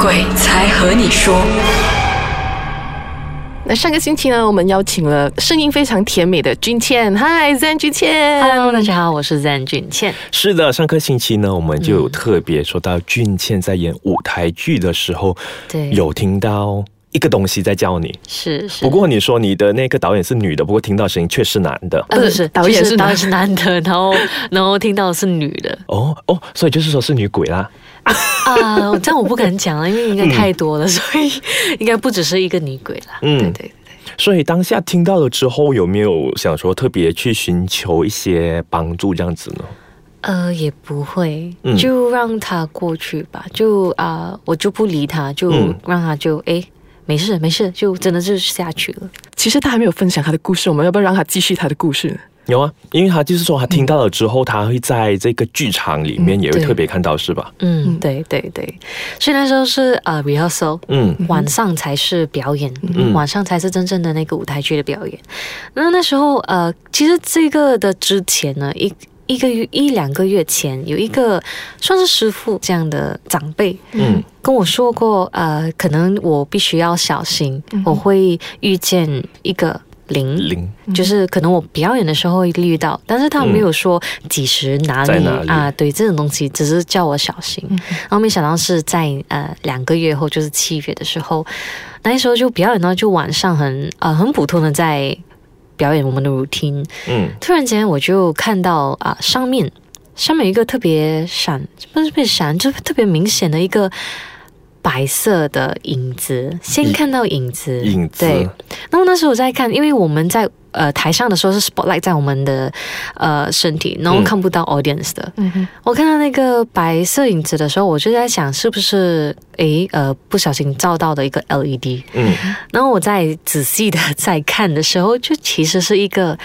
鬼才和你说。那上个星期呢，我们邀请了声音非常甜美的君倩，嗨，Zen 君倩 Hello，大家好，我是 Zen 君倩。是的，上个星期呢，我们就有特别说到俊倩在演舞台剧的时候，对有听到一个东西在叫你。是是，不过你说你的那个导演是女的，不过听到声音却是男的。呃不是导演是导演是男的，然后然后听到是女的哦哦，所以就是说是女鬼啦。啊，这样我不敢讲了，因为应该太多了，所以应该不只是一个女鬼啦。嗯对对。所以当下听到了之后，有没有想说特别去寻求一些帮助这样子呢？呃，也不会，嗯就让他过去吧。就啊、我就不理他，就嗯让他就哎，没事没事，就真的就下去了。其实他还没有分享他的故事，我们要不要让他继续他的故事？有啊，因为他就是说他听到了之后，他会在这个剧场里面也会特别看到，是吧？嗯，对对对，所以那时候是呃 rehearsal，嗯。晚上才是表演，嗯。晚上才是真正的那个舞台剧的表演。那那时候呃，其实这个的之前呢，一一个月一两个月前，有一个算是师傅这样的长辈。嗯。跟我说过，呃，可能我必须要小心，我会遇见一个灵，零。就是可能我表演的时候会遇到，但是他没有说几时哪里在哪里。啊，对这种东西，只是叫我小心。然后没想到是在呃两个月后，就是七月的时候，那时候就表演到就晚上很呃很普通的在表演我们的 routine，嗯。突然间我就看到啊、上面上面有一个特别闪，不是特别闪，就是特别明显的一个。白色的影子，先看到影子，影子对，那么那时候我在看，因为我们在呃台上的时候是 spotlight 在我们的呃身体，然后嗯看不到 audience 的。嗯哼，我看到那个白色影子的时候，我就在想是不是诶呃不小心照到的一个 LED。嗯然后我在仔细的在看的时候，就其实是一个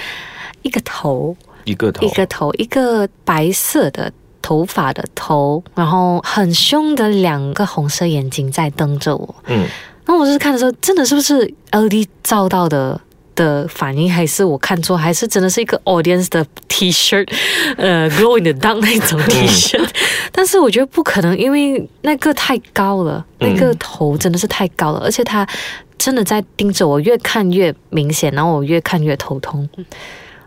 一个头，一个头一个头，一个白色的。头发的头，然后很凶的两个红色眼睛在瞪着我。嗯那我就是看的时候，真的是不是 LED 照到的的反应，还是我看错，还是真的是一个 audience 的 T-shirt，，呃，glow in the dark 那种 T 恤？但是我觉得不可能，因为那个太高了，嗯那个头真的是太高了，而且他真的在盯着我，越看越明显，然后我越看越头痛，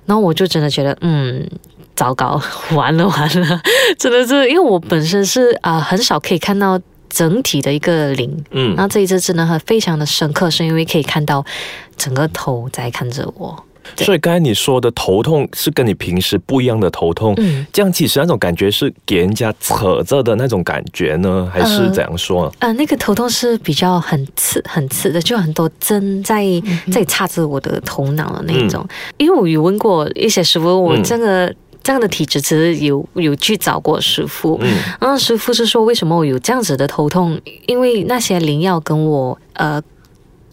然后我就真的觉得，嗯。糟糕，完 了完了，真的是因为我本身是啊、呃很少可以看到整体的一个灵，嗯。然后这一次真的很非常的深刻，是因为可以看到整个头在看着我。所以刚才你说的头痛是跟你平时不一样的头痛，嗯。这样其实那种感觉是给人家扯着的那种感觉呢，还是呃怎样说？呃，那个头痛是比较很刺、很刺的，就很多针在、在插着我的头脑的那一种。因为我有问过一些师傅，我嗯这个、这样的体质，其实有有去找过师傅，嗯。然后师傅是说为什么我有这样子的头痛，因为那些灵药跟我呃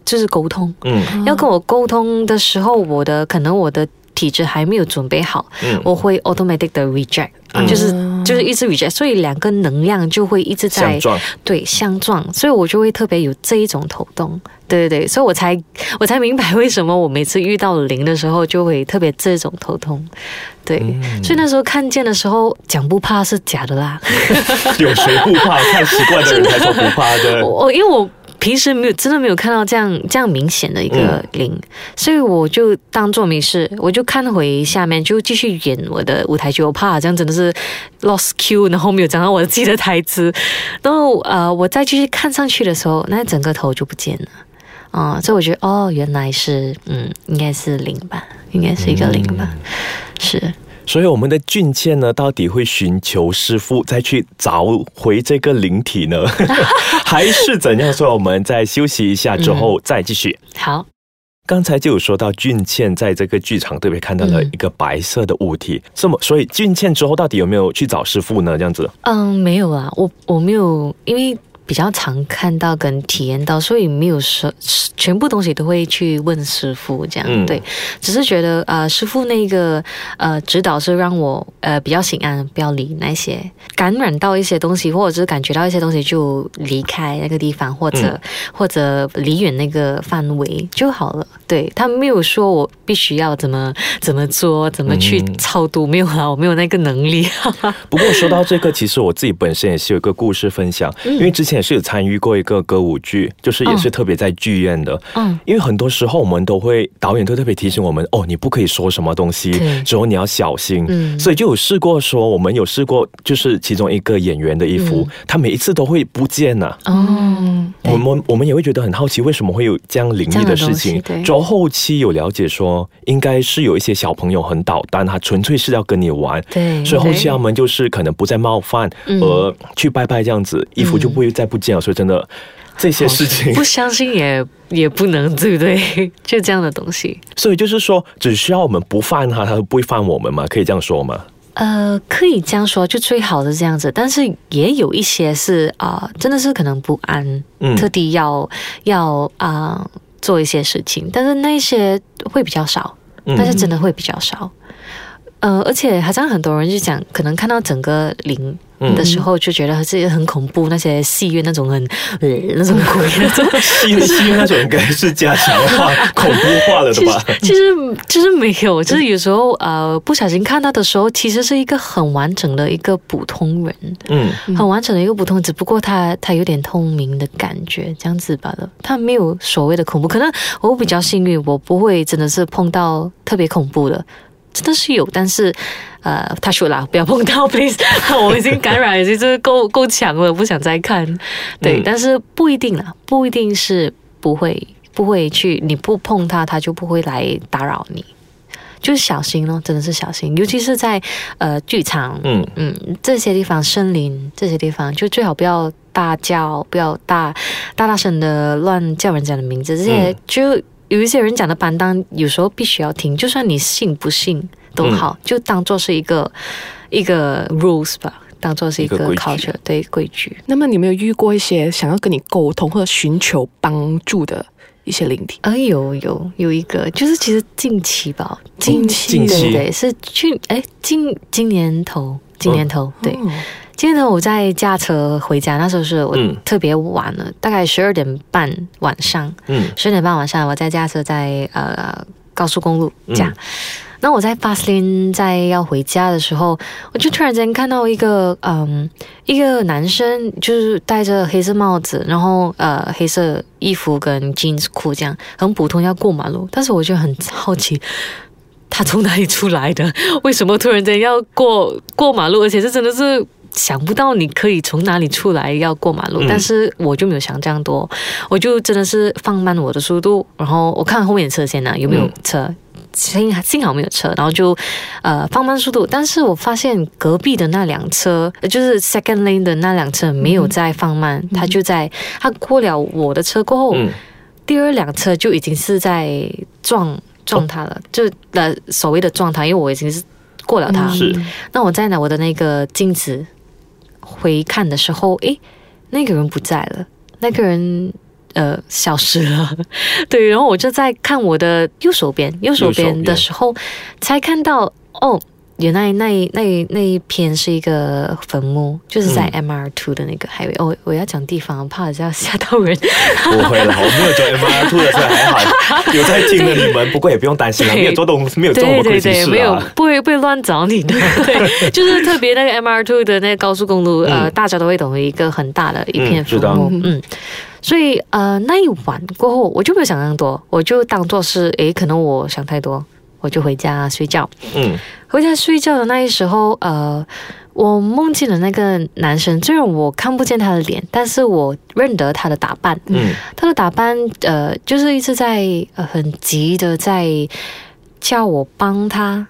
就是沟通，嗯。要跟我沟通的时候，我的可能我的体质还没有准备好，嗯我会 automatic 的 reject，、嗯就是就是一直 reject，所以两个能量就会一直在相撞，对相撞，所以我就会特别有这一种头痛。对对对，所以我才我才明白为什么我每次遇到零的时候就会特别这种头痛。对，嗯所以那时候看见的时候讲不怕是假的啦。有谁不怕？看习惯的人才说不怕的。我我因为我平时没有真的没有看到这样这样明显的一个嗯，所以我就当做没事，我就看回下面就继续演我的舞台剧。我怕这样真的是 lost cue，然后没有讲到我自己的台词，然后呃我再继续看上去的时候，那整个头就不见了。啊、所以我觉得哦，原来是嗯，应该是零吧，应该是一个零吧，是。所以我们的俊倩呢，到底会寻求师傅再去找回这个灵体呢，还是怎样？所以我们再休息一下之后再继续。好，刚才就有说到俊倩在这个剧场特别看到了一个白色的物体，这么所以俊倩之后到底有没有去找师傅呢？这样子，嗯，没有啊，我我没有，因为比较常看到跟体验到，所以没有说全部东西都会去问师傅这样。嗯对，只是觉得呃，师傅那个呃指导是让我呃比较心安，不要理那些感染到一些东西，或者是感觉到一些东西就离开那个地方，或者、嗯或者离远那个范围就好了。对他没有说我必须要怎么怎么做，怎么去嗯超度，没有啊，我没有那个能力。不过说到这个，其实我自己本身也是有一个故事分享，因为之前前也是有参与过一个歌舞剧，就是也是特别在剧院的。嗯，因为很多时候我们都会导演都特别提醒我们，哦，你不可以说什么东西对，之后你要小心。嗯。所以就有试过说，我们有试过，就是其中一个演员的衣服，他每一次都会不见呐、哦，我们我们也会觉得很好奇，为什么会有这样灵异的事情？之后后期有了解说，应该是有一些小朋友很捣蛋，他纯粹是要跟你玩。对，所以后期他们就是可能不再冒犯，嗯。而去拜拜这样子，衣服就不会再不见了。所以真的这些事情，不相信也也不能，对不对？就这样的东西。所以就是说，只需要我们不犯他，他不会犯我们嘛？可以这样说吗？呃，可以这样说，就最好的这样子，但是也有一些是啊、真的是可能不安，嗯特地要要啊、做一些事情，但是那些会比较少，嗯但是真的会比较少。呃，而且好像很多人就讲，可能看到整个灵嗯的时候，就觉得是很恐怖，那些戏院那种很呃那种鬼那种。戏 戏院那种应该是加强化、恐怖化了的其实吧？其实就是没有，就是有时候呃不小心看到的时候，其实是一个很完整的一个普通人，嗯，很完整的一个普通人，只不过他他有点透明的感觉，这样子罢了。他没有所谓的恐怖，可能我比较幸运，我不会真的是碰到特别恐怖的。真的是有，但是，呃，他说啦，不要碰到，please，我已经感染，已经是够够强了，不想再看。对，嗯但是不一定啦，不一定是不会不会去，你不碰它，它就不会来打扰你。就是小心咯，真的是小心，尤其是在呃剧场，嗯嗯这些地方，森林这些地方，就最好不要大叫，不要大大大声的乱叫人家的名字，这些、嗯就有一些人讲的班当，有时候必须要听，就算你信不信都好，就当做是一个一个 rules 吧，当做是一个 culture 对规矩。那么你有没有遇过一些想要跟你沟通或者寻求帮助的一些灵体？哎，有有有一个，就是其实近期吧，近期。对对，是去哎今今年头，今年头、对，哦今天呢我在驾车回家，那时候是我嗯特别晚了，大概十二点半晚上，嗯十点半晚上我在驾车在呃高速公路驾。嗯那我在巴斯林在要回家的时候，我就突然间看到一个嗯一个男生，就是戴着黑色帽子，然后呃黑色衣服跟 jeans 裤这样，很普通要过马路，但是我就很好奇。他从哪里出来的？为什么突然间要过过马路？而且这真的是想不到你可以从哪里出来要过马路，嗯。但是我就没有想这样多，我就真的是放慢我的速度，然后我看后面的车先呢有没有嗯。车。幸幸好没有车，然后就呃放慢速度，但是我发现隔壁的那辆车，呃就是 second lane 的那辆车没有在放慢，他就在他过了我的车过后，嗯。第二辆车就已经是在撞撞他了，就的所谓的撞他，因为我已经是过了他。是。那我在拿我的那个镜子回看的时候，诶，那个人不在了，那个人呃消失了。对，然后我就在看我的右手边，右手边的时候才看到哦。原来那一那一那一片是一个坟墓，就是在 MR Two 的那个海位。哦，我要讲地方，怕这样吓到人。不会了，我没有做 M R Two 的，所以还好。有在听的你们，不过也不用担心了，没有做东，没有做我们亏心对对对，没有事啊。不会不会乱找你的，对，就是特别那个 MR Two 的那个高速公路，呃，嗯大家都会懂的一个很大的一片坟墓，嗯。所以呃，那一晚过后，我就没有想那么多，我就当做是诶，可能我想太多，我就回家睡觉。嗯。回家睡觉的那一时候，呃，我梦见了那个男生，虽然我看不见他的脸，但是我认得他的打扮。嗯。他的打扮，呃，就是一直在呃很急的在叫我帮他。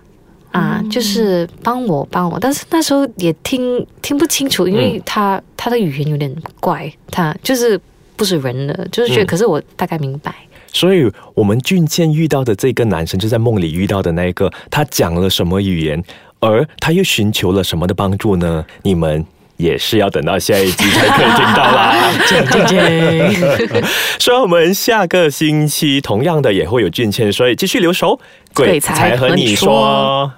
啊，就是帮我帮我，但是那时候也听听不清楚，因为他、他的语言有点怪，他就是不是人的，就是觉得，嗯。可是我大概明白。所以我们俊健遇到的这个男生，就在梦里遇到的那一个，他讲了什么语言，而他又寻求了什么的帮助呢？你们也是要等到下一集才可以听到啦。所以我们下个星期同样的也会有俊倩，所以继续留守，鬼才和你说